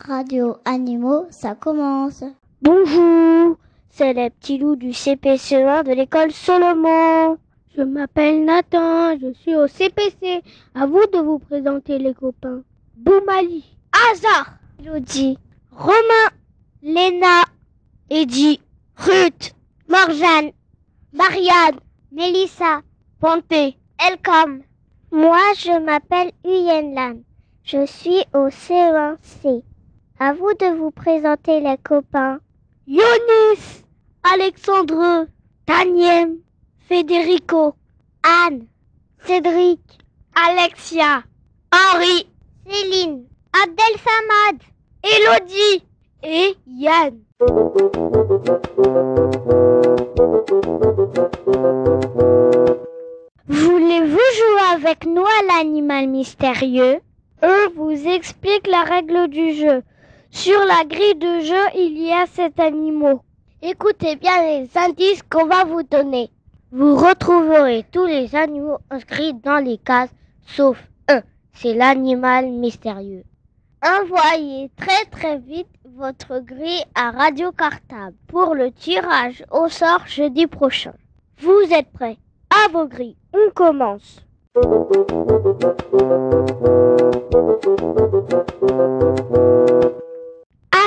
Radio Animaux, ça commence. Bonjour, c'est les petits loups du CPCE1 de l'école Solomon. Je m'appelle Nathan, je suis au CPC. À vous de vous présenter les copains. Boumali, Hazard, Elodie, Romain, Léna, Eddie, Ruth, Morjane, Marianne, Mélissa, Ponté, Elcom. Moi, je m'appelle Uyenlan. Je suis au CE1C. À vous de vous présenter les copains. Yonis, Alexandre, Taniem, Federico, Anne, Cédric, Alexia, Henri, Céline, Abdel Samad, Elodie et Yann. Voulez-vous jouer avec nous à l'animal mystérieux? Eux vous expliquent la règle du jeu. Sur la grille de jeu, il y a sept animaux. Écoutez bien les indices qu'on va vous donner. Vous retrouverez tous les animaux inscrits dans les cases, sauf un. C'est l'animal mystérieux. Envoyez très très vite votre grille à Radio Cartable pour le tirage au sort jeudi prochain. Vous êtes prêts? À vos grilles, on commence.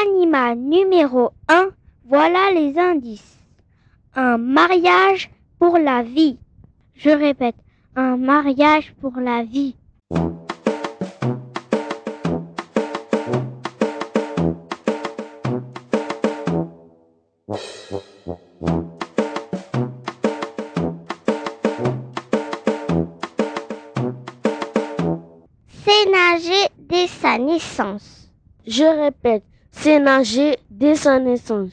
Animal numéro 1, voilà les indices. Un mariage pour la vie. Je répète, un mariage pour la vie. Sa naissance. Je répète, c'est nager dès sa naissance.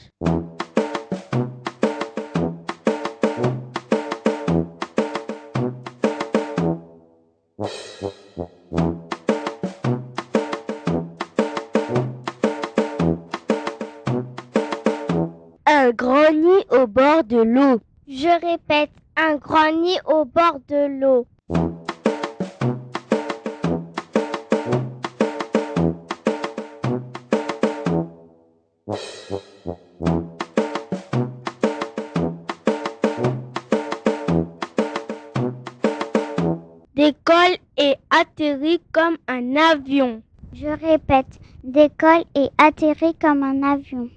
Un grand nid au bord de l'eau. Je répète, un grand nid au bord de l'eau. Et atterrit comme un avion. Je répète, décolle et atterrit comme un avion.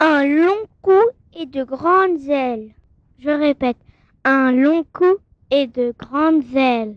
Un long cou et de grandes ailes. Je répète, un long cou et de grandes ailes.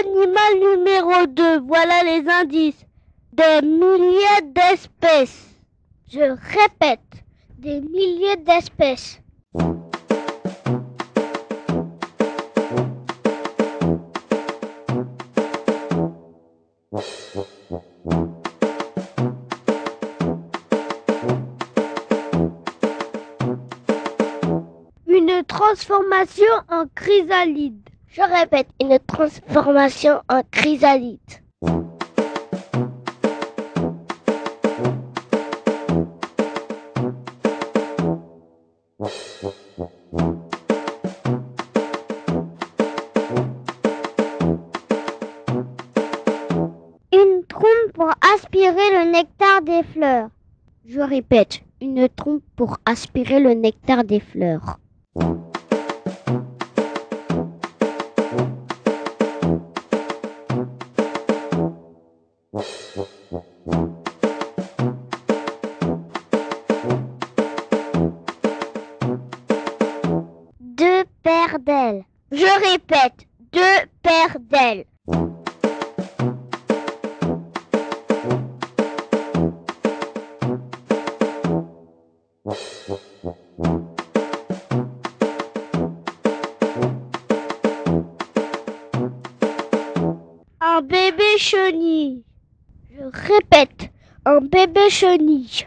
Animal numéro 2, voilà les indices. Des milliers d'espèces. Je répète, des milliers d'espèces. Une transformation en chrysalide. Je répète, une transformation en chrysalide. Une trompe pour aspirer le nectar des fleurs. Je répète, une trompe pour aspirer le nectar des fleurs. Paires. Je répète, deux paires d'ailes. Un bébé chenille. Je répète, un bébé chenille.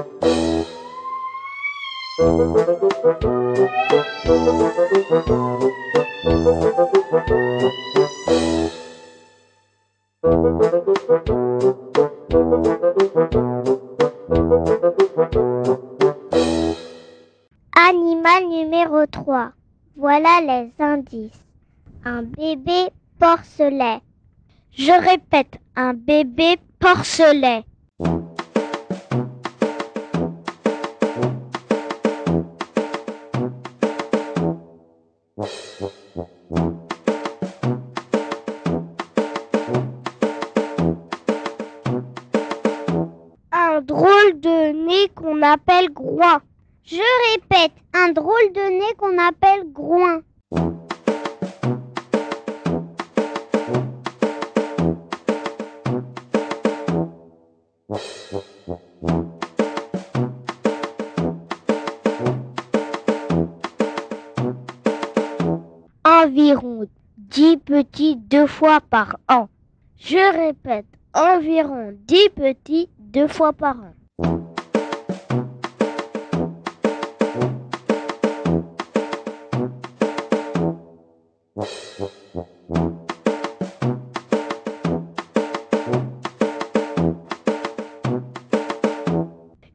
Animal numéro 3. Voilà les indices. Un bébé porcelet. Je répète, un bébé porcelet. Drôle de nez qu'on appelle groin. Je répète, un drôle de nez qu'on appelle groin. Environ 10 petits deux fois par an. Je répète, environ 10 petits deux fois par an.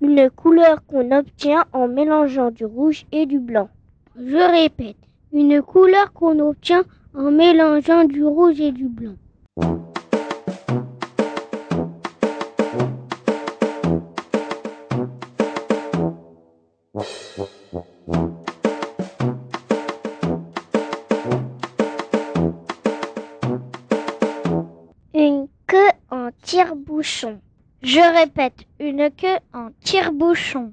Une couleur qu'on obtient en mélangeant du rouge et du blanc. Je répète, une couleur qu'on obtient en mélangeant du rouge et du blanc. Je répète, une queue en tire-bouchon.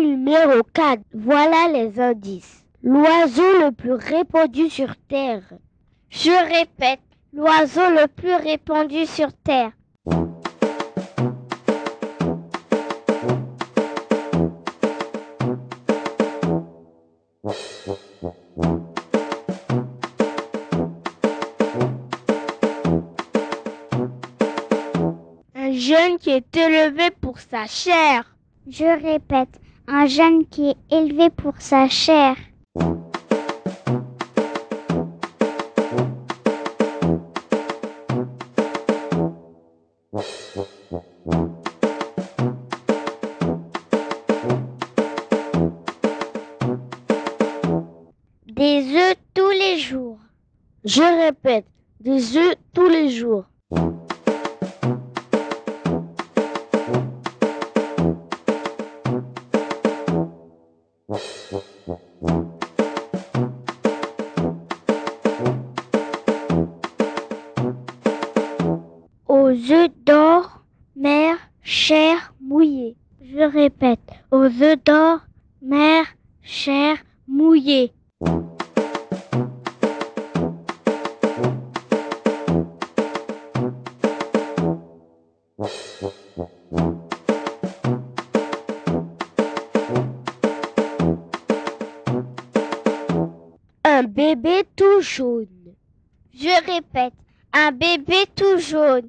Numéro 4. Voilà les indices. L'oiseau le plus répandu sur Terre. Je répète, l'oiseau le plus répandu sur Terre. Un jeune qui est élevé pour sa chair. Je répète, un jeune qui est élevé pour sa chair. Des œufs tous les jours. Je répète, des œufs tous les jours. Aux œufs d'or, mer, chair, mouillée. Un bébé tout jaune. Je répète, un bébé tout jaune.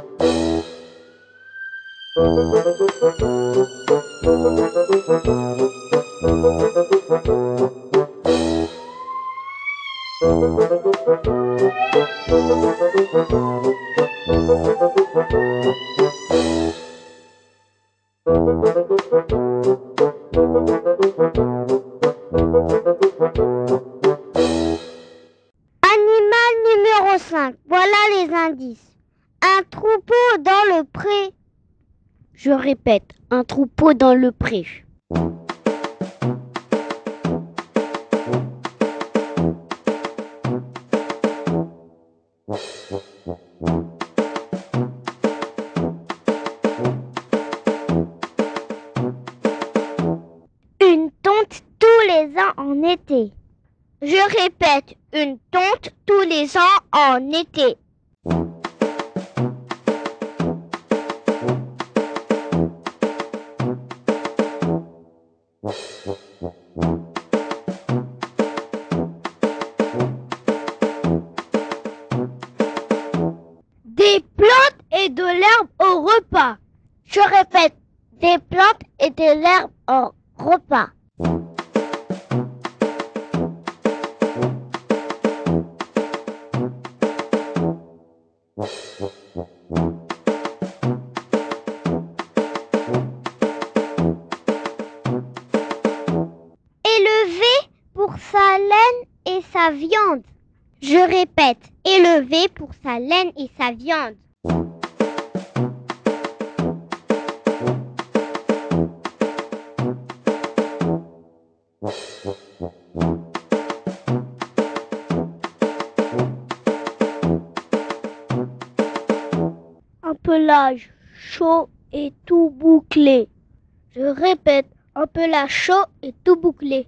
Animal numéro 5. Voilà les indices. Un troupeau dans le pré. Je répète, un troupeau dans le pré. Une tonte tous les ans en été. Je répète, une tonte tous les ans en été. Sa viande. Je répète, élevé pour sa laine et sa viande. Un pelage chaud et tout bouclé. Je répète, un pelage chaud et tout bouclé.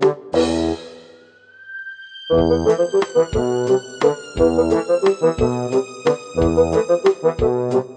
Thank you.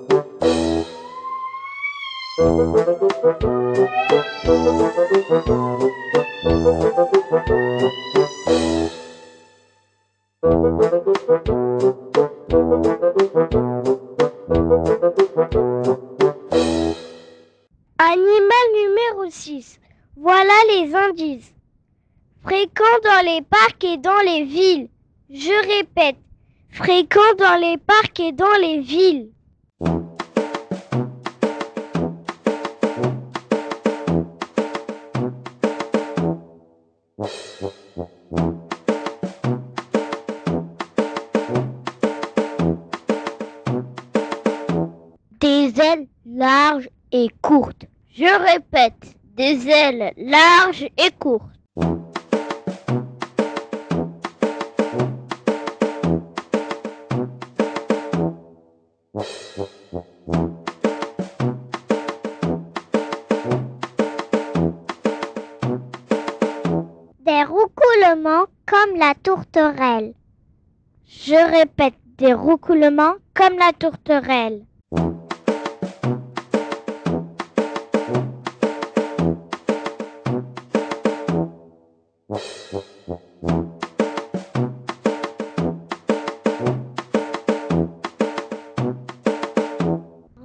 Les parcs et dans les villes. Des ailes larges et courtes. Je répète, des ailes larges et courtes. Des roucoulements comme la tourterelle. Je répète, des roucoulements comme la tourterelle.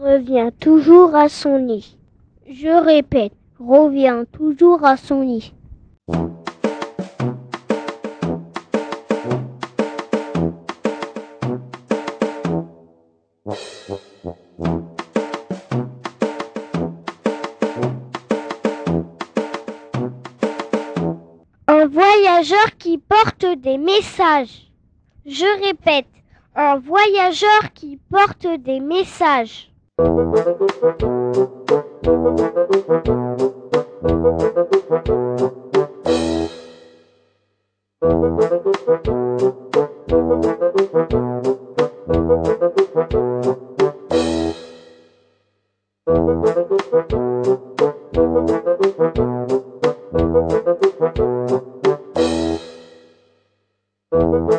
Revient toujours à son nid. Je répète, revient toujours à son nid. Voyageur qui porte des messages. Je répète, un voyageur qui porte des messages. Et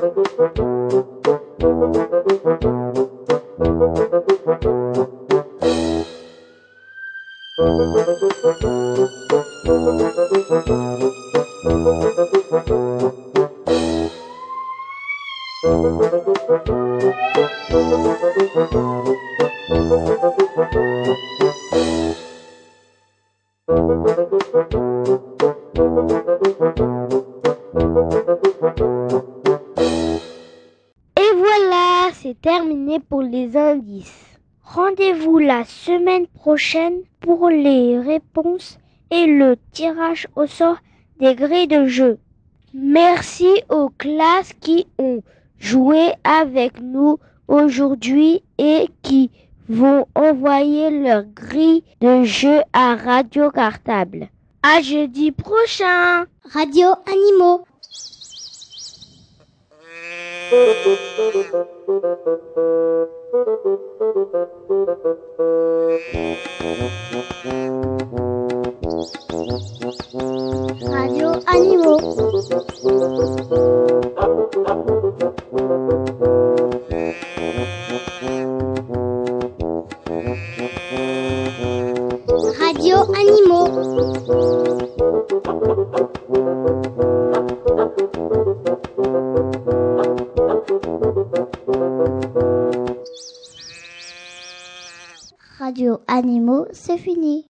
terminé pour les indices. Rendez-vous la semaine prochaine pour les réponses et le tirage au sort des grilles de jeu. Merci aux classes qui ont joué avec nous aujourd'hui et qui vont envoyer leur grille de jeu à Radio Cartable. À jeudi prochain! Radio Animaux. Radio